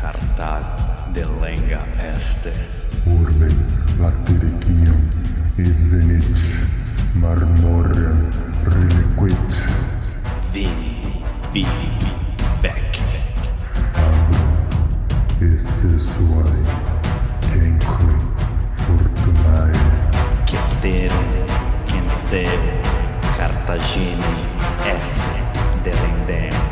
Cartal de lenga este. Urbe latericium evenit marmorem reliquit Vini, vili, vec. fabrum esse suae cenque fortunae Ceterum, Cenceu, Cartagine, F. Delendem.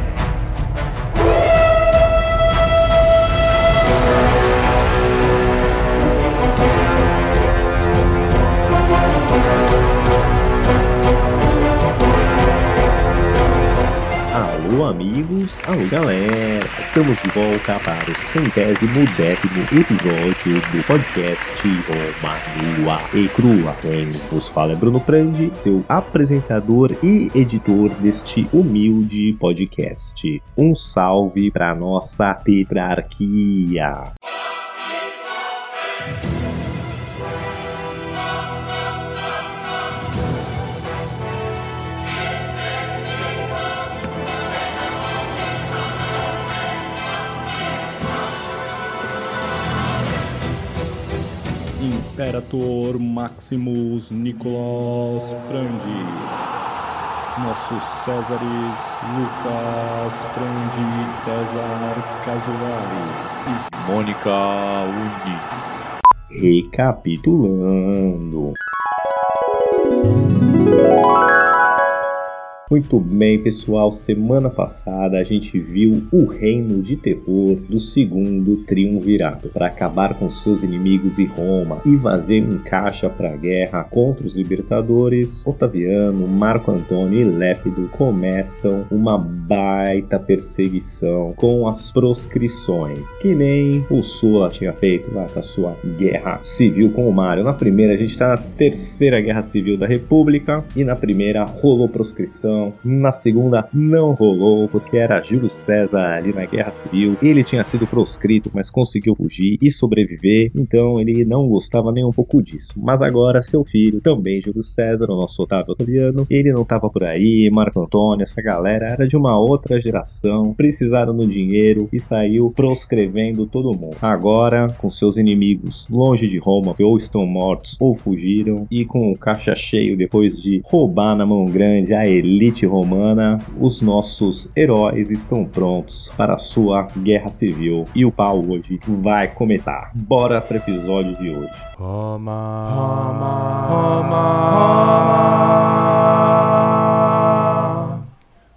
Alô, amigos, alô, galera! Estamos de volta para o centésimo décimo episódio do podcast Roma Nua e Crua. Quem vos fala é Bruno Prandi, seu apresentador e editor deste humilde podcast. Um salve para nossa tetrarquia! Imperator Maximus Nicolas Frandi. Nossos Césares Lucas Frandi César Casolari. Mônica Unis. Recapitulando. Muito bem, pessoal. Semana passada a gente viu o reino de terror do segundo triunvirato para acabar com seus inimigos em Roma e fazer um caixa para a guerra contra os libertadores. Otaviano, Marco Antônio e Lépido começam uma baita perseguição com as proscrições, que nem o Sula tinha feito vai, com a sua guerra civil com o Mário. Na primeira a gente está na terceira guerra civil da República e na primeira rolou proscrição na segunda não rolou, porque era Júlio César ali na Guerra Civil. Ele tinha sido proscrito, mas conseguiu fugir e sobreviver, então ele não gostava nem um pouco disso. Mas agora, seu filho, também Júlio César, o nosso Otávio Otaviano, ele não estava por aí, Marco Antônio, essa galera era de uma outra geração, precisaram do dinheiro e saiu proscrevendo todo mundo. Agora, com seus inimigos longe de Roma, que ou estão mortos ou fugiram, e com o caixa cheio depois de roubar na mão grande a elite romana, os nossos heróis estão prontos para a sua guerra civil. E o pau hoje vai comentar. Bora para o episódio de hoje. Roma, Roma, Roma.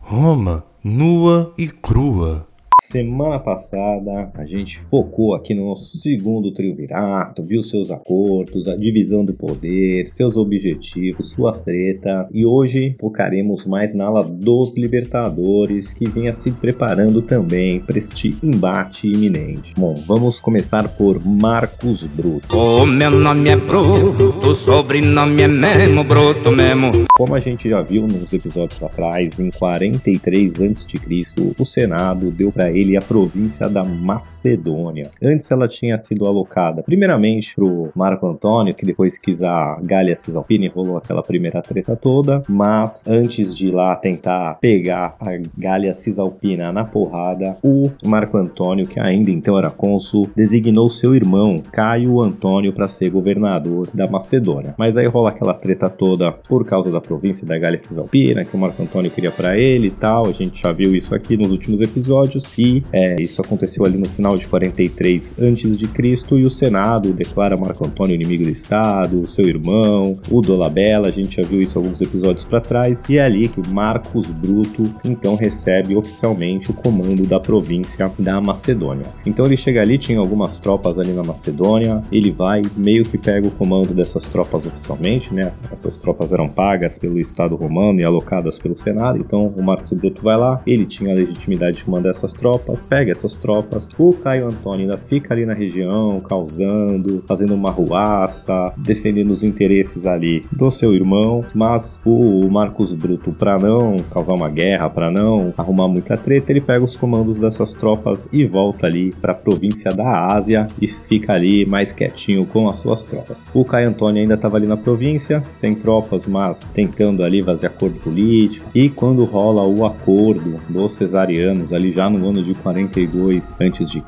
Roma, nua e crua. Semana passada a gente focou aqui no nosso segundo triunvirato, viu seus acordos, a divisão do poder, seus objetivos, sua treta e hoje focaremos mais na ala dos libertadores que vinha se preparando também para este embate iminente. Bom, vamos começar por Marcos Bruto. O meu nome é Bruto, sobrenome é mesmo Bruto mesmo. Como a gente já viu nos episódios atrás, em 43 a.C., o Senado deu para ele a província da Macedônia. Antes ela tinha sido alocada primeiramente pro Marco Antônio, que depois quis a Gália Cisalpina e rolou aquela primeira treta toda, mas antes de ir lá tentar pegar a Gália Cisalpina na porrada, o Marco Antônio, que ainda então era cônsul, designou seu irmão Caio Antônio para ser governador da Macedônia. Mas aí rola aquela treta toda por causa da província da Gália Cisalpina, que o Marco Antônio queria para ele e tal. A gente já viu isso aqui nos últimos episódios e é, isso aconteceu ali no final de 43 a.C. e o Senado declara Marco Antônio inimigo do Estado, seu irmão, o Dolabella, a gente já viu isso alguns episódios para trás, e é ali que Marcos Bruto então recebe oficialmente o comando da província da Macedônia. Então ele chega ali, tinha algumas tropas ali na Macedônia, ele vai meio que pega o comando dessas tropas oficialmente, né? Essas tropas eram pagas pelo Estado romano e alocadas pelo Senado, então o Marcos Bruto vai lá, ele tinha a legitimidade de mandar essas tropas, pega essas tropas, o Caio Antônio ainda fica ali na região, causando, fazendo uma ruaça, defendendo os interesses ali do seu irmão, mas o Marcos Bruto, para não causar uma guerra, para não arrumar muita treta, ele pega os comandos dessas tropas e volta ali para a província da Ásia e fica ali mais quietinho com as suas tropas. O Caio Antônio ainda estava ali na província, sem tropas, mas tentando ali fazer acordo político. E quando rola o acordo dos cesarianos ali já no ano ano de 42 a.C.,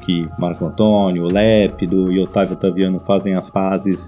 que Marco Antônio, Lépido e Otávio Otaviano fazem as pazes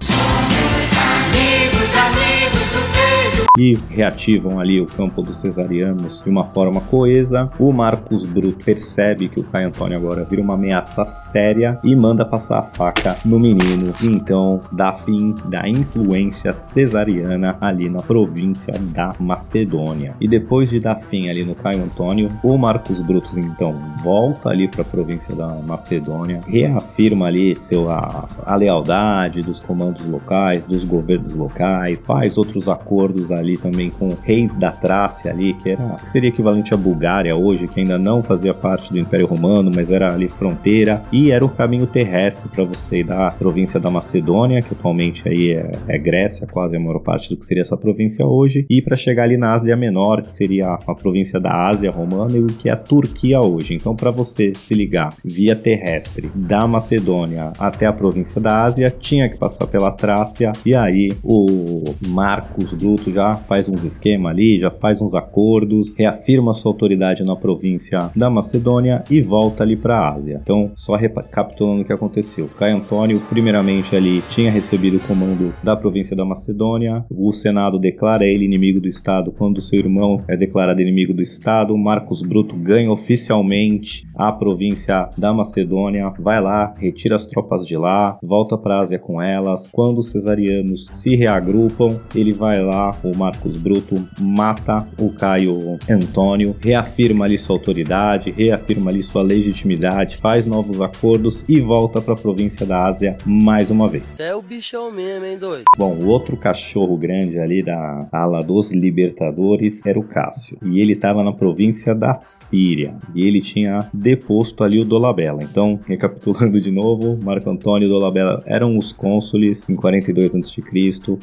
e reativam ali o campo dos cesarianos de uma forma coesa. O Marcos Bruto percebe que o Caio Antônio agora vira uma ameaça séria e manda passar a faca no menino. Então dá fim da influência cesariana ali na província da Macedônia. E depois de dar fim ali no Caio Antônio, o Marcos Brutus então volta ali para a província da Macedônia, reafirma ali seu, a, a lealdade dos comandos locais, dos governos locais, faz outros acordos ali também com reis da Trácia ali, que era que seria equivalente à Bulgária hoje, que ainda não fazia parte do Império Romano, mas era ali fronteira e era o caminho terrestre para você ir da província da Macedônia, que atualmente aí é, é Grécia, quase a maior parte do que seria essa província hoje, e para chegar ali na Ásia Menor, que seria a província da Ásia Romana e o que é a Turquia hoje. Então, para você se ligar via terrestre da Macedônia até a província da Ásia, tinha que passar pela Trácia, e aí o Marcos Bruto já faz uns esquemas ali, já faz uns acordos, reafirma sua autoridade na província da Macedônia e volta ali para a Ásia. Então, só recapitulando o que aconteceu. Caio Antônio, primeiramente ali, tinha recebido o comando da província da Macedônia, o Senado declara ele inimigo do Estado quando seu irmão é declarado inimigo do Estado, Marcos Bruto ganha oficialmente a província da Macedônia, vai lá, retira as tropas de lá, volta para a Ásia com elas. Quando os cesarianos se reagrupam, ele vai lá, o Marcos Bruto mata o Caio Antônio, reafirma ali sua autoridade, reafirma ali sua legitimidade, faz novos acordos e volta para a província da Ásia mais uma vez. É o bichão mesmo, hein, doido? Bom, o outro cachorro grande ali da ala dos Libertadores era o Cássio. E ele estava na província da Síria. E ele tinha deposto ali o Dolabella. Então, recapitulando de novo, Marco Antônio e Dolabella eram os cônsules em 42 a.C.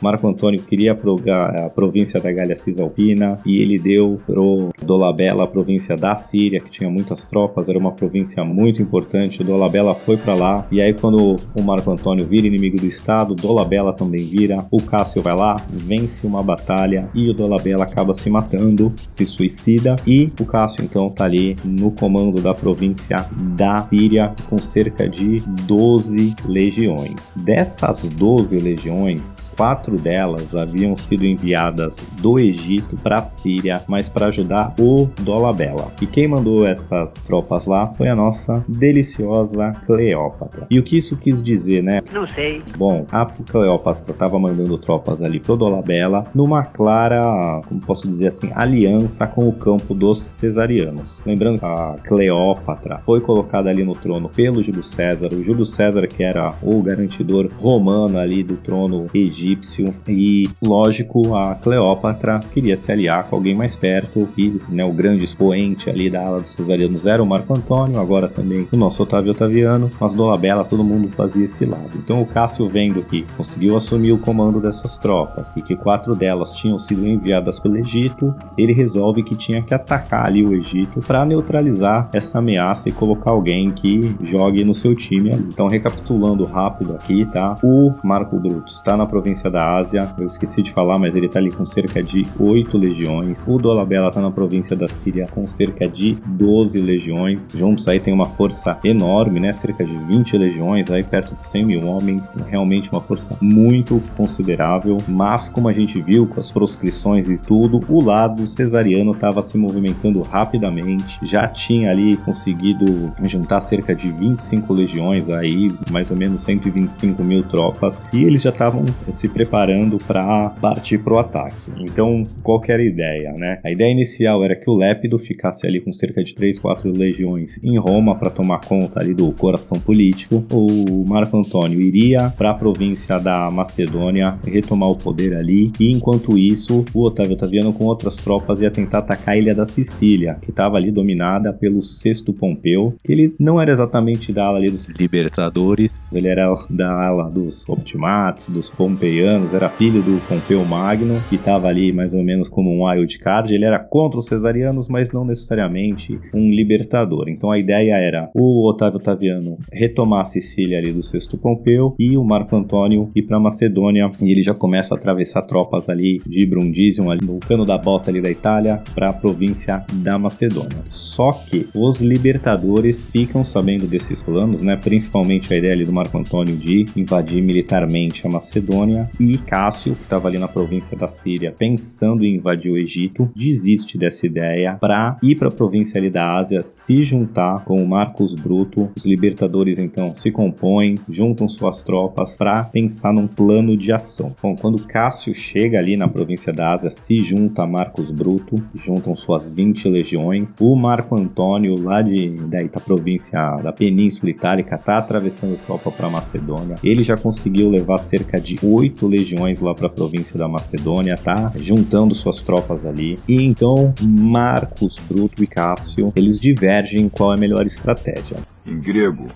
Marco Antônio queria progar a província da Gália Cisalpina e ele deu pro Dolabella a província da Síria, que tinha muitas tropas, era uma província muito importante. Dolabella foi para lá. E aí, quando o Marco Antônio vira inimigo do Estado, Dolabella também vira. O Cássio vai lá, vence uma batalha e o Dolabella acaba se matando, se suicida. E o Cássio então tá ali no comando da província da Síria com cerca de 12 legiões. Dessas 12 legiões, quatro delas haviam sido enviadas do Egito para a Síria, mas para ajudar o Dolabella. E quem mandou essas tropas lá foi a nossa deliciosa Cleópatra. E o que isso quis dizer, né? Não sei. Bom, a Cleópatra estava mandando tropas ali pro Dolabella numa clara, como posso dizer assim, aliança com o campo dos cesarianos. Lembrando que a Cleópatra foi colocada ali no trono pelo Júlio César, o Júlio César que era o garantidor romano ali do trono egípcio e lógico a Cleópatra queria se aliar com alguém mais perto e né, o grande expoente ali da ala dos cesarianos era o Marco Antônio, agora também o nosso Otávio Otaviano, mas Dolabella todo mundo fazia esse lado. Então o Cássio vendo que conseguiu assumir o comando dessas tropas e que quatro delas tinham sido enviadas pelo Egito, ele resolve que tinha que atacar ali o Egito para neutralizar essa ameaça e colocar alguém que jogue no seu time ali. Então recapitulando rápido aqui, tá? O Marco Brutus está na província da Ásia, eu esqueci de falar, mas ele tá ali com cerca de oito legiões. O Dolabella tá na província da Síria com cerca de 12 legiões. Juntos aí tem uma força enorme, né? Cerca de 20 legiões, aí perto de 100 mil homens. Realmente uma força muito considerável. Mas como a gente viu com as proscrições e tudo, o lado cesariano estava se movimentando rapidamente. Já tinha ali conseguido juntar cerca de 25 legiões aí, mais ou menos 125 mil tropas. E eles já estavam se preparando para partir para o ataque. Então, qual que era a ideia, né? A ideia inicial era que o Lépido ficasse ali com cerca de 3, 4 legiões em Roma para tomar conta ali do coração político. O Marco Antônio iria para a província da Macedônia retomar o poder ali e enquanto isso, o Otávio Otaviano com outras tropas ia tentar atacar a ilha da Sicília, que estava ali dominada pelo Sexto Pompeu, que ele não era exatamente da ala ali dos Libertadores. ele era da ala dos Optimatos, dos Pompeianos, era filho do Pompeu Magno e que estava ali mais ou menos como um wild card. Ele era contra os cesarianos, mas não necessariamente um libertador. Então a ideia era o Otávio Otaviano retomar a Sicília ali do Sexto Pompeu e o Marco Antônio ir para Macedônia e ele já começa a atravessar tropas ali de Brundisium, ali no cano da bota ali da Itália, para a província da Macedônia. Só que os libertadores ficam sabendo desses planos, né? Principalmente a ideia ali do Marco Antônio de invadir militarmente a Macedônia e Cássio, que estava ali na província da Síria, pensando em invadir o Egito, desiste dessa ideia para ir para a província ali da Ásia, se juntar com o Marcos Bruto. Os libertadores então se compõem, juntam suas tropas para pensar num plano de ação. Bom, quando Cássio chega ali na província da Ásia, se junta a Marcos Bruto, juntam suas 20 legiões. O Marco Antônio, lá de daí da província da Península Itálica, tá atravessando tropa para Macedônia. Ele já conseguiu levar cerca de oito legiões lá para a província da Macedônia, tá juntando suas tropas ali. E então Marcos Bruto e Cássio, eles divergem em qual é a melhor estratégia. Em grego,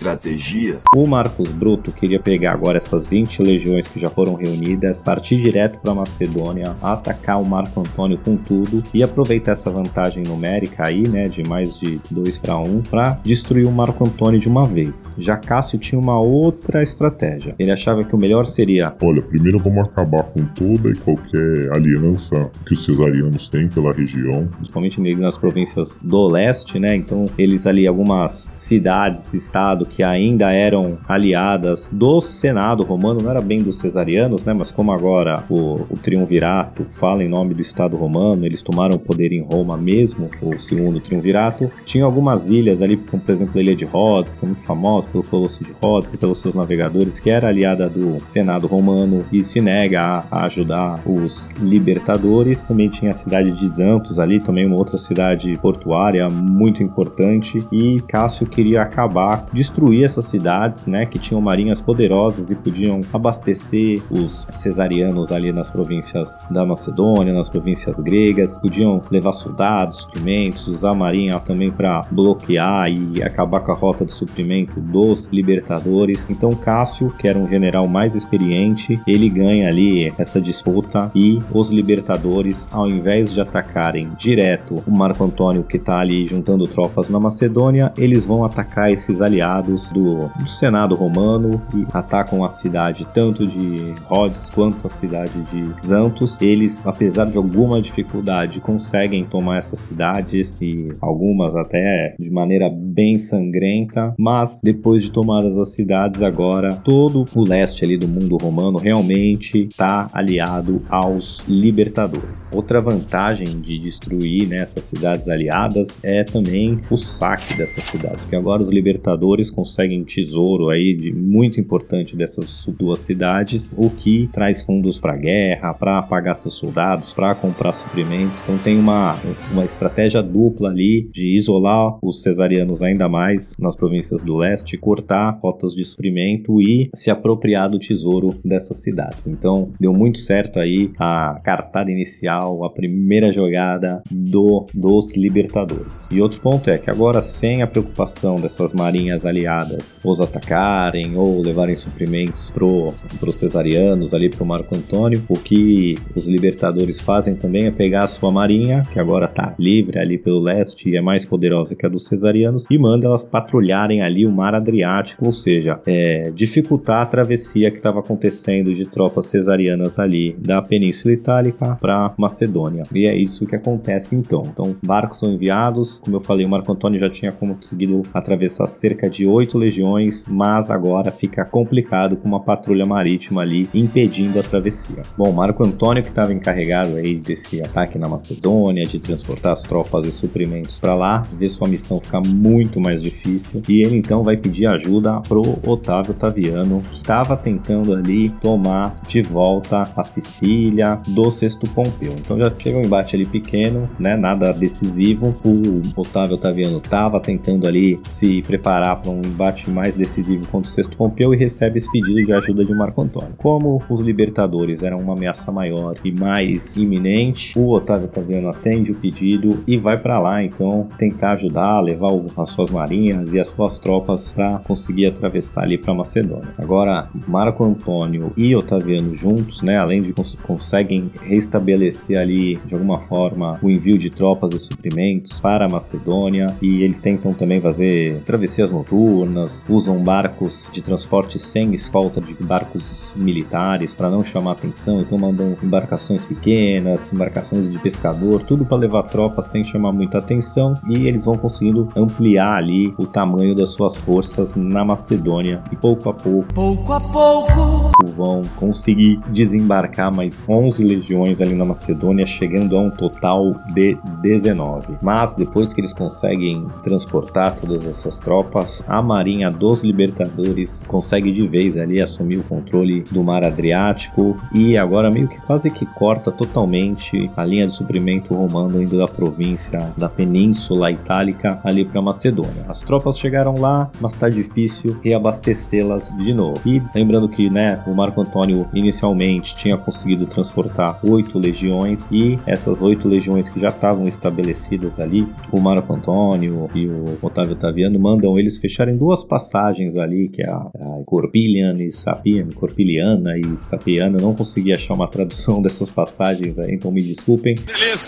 estratégia. O Marcos Bruto queria pegar agora essas 20 legiões que já foram reunidas, partir direto para Macedônia, atacar o Marco Antônio com tudo e aproveitar essa vantagem numérica aí, né, de mais de 2 para 1, para destruir o Marco Antônio de uma vez. Já Cássio tinha uma outra estratégia. Ele achava que o melhor seria Olha, primeiro vamos acabar com toda e qualquer aliança que os cesarianos têm pela região. principalmente ali nas províncias do leste, né? Então, eles ali, algumas cidades, estado que ainda eram aliadas do Senado romano, não era bem dos cesarianos, né? Mas como agora o, o triunvirato fala em nome do Estado romano, eles tomaram o poder em Roma mesmo, o segundo triunvirato. Tinha algumas ilhas ali, como por exemplo a Ilha de Rhodes, que é muito famosa pelo Colosso de Rhodes e pelos seus navegadores, que era aliada do Senado romano e se nega a, ajudar os libertadores. Também tinha a cidade de Zantos ali, também uma outra cidade portuária muito importante. E Cássio queria acabar, destruir essas cidades, né, que tinham marinhas poderosas e podiam abastecer os cesarianos ali nas províncias da Macedônia, nas províncias gregas, podiam levar soldados, suprimentos, usar a marinha também para bloquear e acabar com a rota de suprimento dos libertadores. Então Cássio, que era um general mais experiente, ele ganha ali essa disputa e os libertadores, ao invés de atacarem direto o Marco Antônio que está ali juntando tropas na Macedônia, eles vão atacar esses aliados do, do Senado romano e atacam a cidade tanto de Rhodes quanto a cidade de Zantos. Eles, apesar de alguma dificuldade, conseguem tomar essas cidades e algumas até de maneira bem sangrenta, mas depois de tomadas as cidades, agora todo o leste ali do mundo romano realmente está aliado aos libertadores. Outra vantagem de destruir né, essas cidades aliadas é também o saque dessas cidades, porque agora os libertadores conseguem tesouro aí de muito importante dessas duas cidades, o que traz fundos para guerra, para pagar seus soldados, para comprar suprimentos. Então tem uma, uma estratégia dupla ali de isolar os cesarianos ainda mais nas províncias do leste, cortar rotas de suprimento e se apropriar do tesouro dessas cidades. Então deu muito certo aí a cartada inicial, a primeira jogada do dos libertadores. E outro ponto é que agora sem a preocupação dessas marinhas aliadas os atacarem ou levarem suprimentos pro pros cesarianos ali pro Marco Antônio, o que os libertadores fazem também é pegar a sua marinha, que agora tá livre ali pelo leste e é mais poderosa que a dos cesarianos, e manda elas patrulharem ali o mar Adriático, ou seja, é, dificultar a travessia que estava acontecendo de tropas cesarianas ali da Península Itálica para Macedônia. E é isso que acontece então. Então, barcos são enviados, como eu falei, o Marco Antônio já tinha conseguido atravessar cerca de oito legiões, mas agora fica complicado com uma patrulha marítima ali impedindo a travessia. Bom, Marco Antônio que estava encarregado aí desse ataque na Macedônia, de transportar as tropas e suprimentos para lá, vê sua missão ficar muito mais difícil e ele então vai pedir ajuda pro Otávio Otaviano, que estava tentando ali tomar de volta a Sicília do Sexto Pompeu. Então já chega um embate ali pequeno, né, nada decisivo. O Otávio Otaviano estava tentando ali se preparar para um embate mais decisivo contra o Sexto Pompeu e recebe esse pedido de ajuda de Marco Antônio. Como os libertadores eram uma ameaça maior e mais iminente, o Otávio Otaviano atende o pedido e vai para lá então tentar ajudar, levar as suas marinhas e as suas tropas para conseguir atravessar ali para Macedônia. Agora, Marco Antônio e Otaviano juntos, né, além de cons conseguem restabelecer ali de alguma forma o envio de tropas e suprimentos para a Macedônia e eles tentam também fazer travessias noturnas, usam barcos de transporte sem escolta de barcos militares para não chamar atenção, então mandam embarcações pequenas, embarcações de pescador, tudo para levar tropas sem chamar muita atenção e eles vão conseguindo ampliar ali o tamanho das suas forças na Macedônia e pouco a pouco, pouco a pouco, vão conseguir desembarcar mais 11 legiões ali na Macedônia, chegando a um total de 19. Mas depois que eles conseguem transportar todas essas tropas, a marinha dos libertadores consegue de vez ali assumir o controle do mar Adriático e agora meio que quase que corta totalmente a linha de suprimento romano indo da província da Península Itálica ali para Macedônia. As tropas chegaram lá, mas tá difícil reabastecê-las de novo. E lembrando que, né, o Marco Antônio inicialmente tinha conseguido transportar oito legiões e essas oito legiões que já estavam estabelecidas ali, o Marco Antônio e o Otávio Otaviano mandam eles fecharem duas passagens ali, que é a, a Corpilian e Sapian, Corpiliana e Sapiana. Não consegui achar uma tradução dessas passagens aí, então me desculpem. Beleza.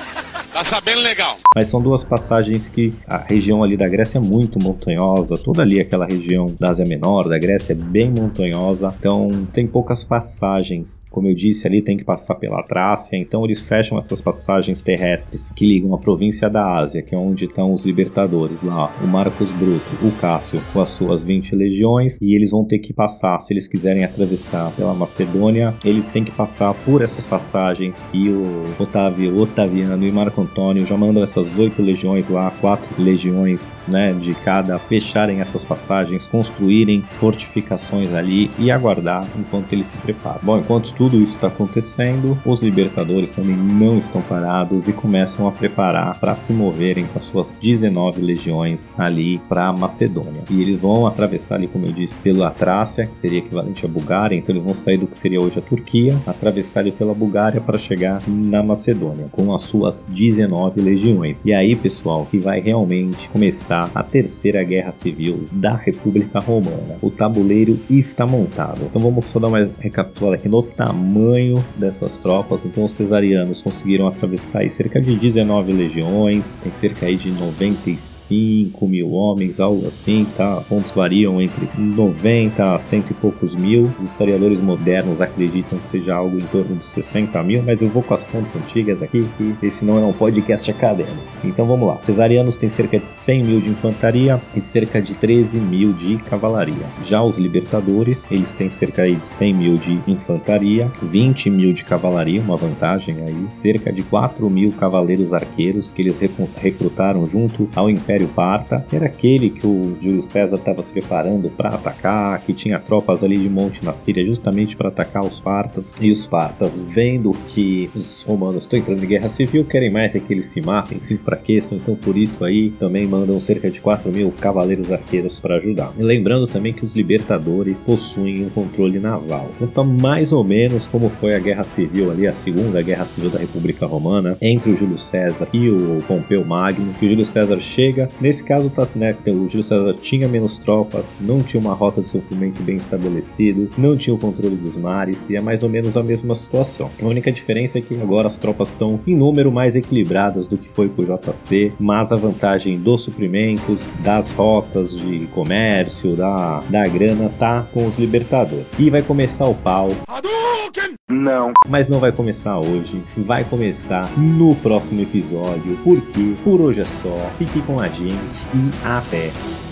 Tá sabendo legal. Mas são duas passagens que a região ali da Grécia é muito montanhosa, toda ali aquela região da Ásia Menor, da Grécia é bem montanhosa, então tem poucas passagens. Como eu disse ali, tem que passar pela Trácia, então eles fecham essas passagens terrestres que ligam a província da Ásia, que é onde estão os libertadores lá, o Marcos Bruto, o Cássio, com as suas 20 legiões, e eles vão ter que passar, se eles quiserem atravessar pela Macedônia, eles têm que passar por essas passagens. E o Otávio, Otaviano e Marco Antônio já mandam essas oito legiões lá, quatro legiões, né, de cada, fecharem essas passagens, construírem fortificações ali e aguardar enquanto eles se preparam. Bom, enquanto tudo isso está acontecendo, os libertadores também não estão parados e começam a preparar para se moverem com as suas 19 legiões ali para Macedônia. E eles vão atravessar ali, como eu disse, pela Trácia, que seria equivalente à Bulgária, então eles vão sair do que seria hoje a Turquia, atravessar ali pela Bulgária para chegar na Macedônia, com as suas 19 legiões. E aí, pessoal, que vai realmente começar a terceira guerra civil da República Romana. O tabuleiro está montado. Então vamos só dar uma recapitulada aqui no tamanho dessas tropas. Então os cesarianos conseguiram atravessar aí cerca de 19 legiões, tem cerca aí de 95 mil homens, algo assim, tá? Fontes variam entre 90 a cento e poucos mil. Os historiadores modernos acreditam que seja algo em torno de 60 mil, mas eu vou com as fontes antigas aqui, que esse não é um podcast acadêmico. Então vamos lá. Cesarianos têm cerca de 100 mil de infantaria e cerca de 13 mil de cavalaria. Já os libertadores, eles têm cerca de 100 mil de infantaria, 20 mil de cavalaria, uma vantagem aí, cerca de 4 mil cavaleiros arqueiros que eles recrutaram junto ao Império Parta. Era aquele que o Júlio César estava se preparando para atacar, que tinha tropas ali de monte na Síria justamente para atacar os partas. E os partas, vendo que os romanos estão entrando em guerra civil, querem mais é que eles se matem, se enfraqueçam, então por isso aí também mandam cerca de 4 mil cavaleiros arqueiros para ajudar. E lembrando também que os libertadores possuem um controle naval. Então tá mais ou menos como foi a guerra civil ali, a segunda guerra civil da República Romana, entre o Júlio César e o Pompeu Magno, que o Júlio César chega, nesse caso tá, né, o Júlio César tinha menos tropas, não tinha uma rota de sofrimento bem estabelecido, não tinha o controle dos mares, e é mais ou menos a mesma situação. A única diferença é que agora as tropas estão em número mais equilibradas do que foi com o JC, mas a vantagem dos suprimentos, das rotas de comércio, da, da grana, tá com os libertadores. E vai começar o pau. Não. Mas não vai começar hoje, vai começar no próximo episódio, porque por hoje é só. Fique com a gente e até!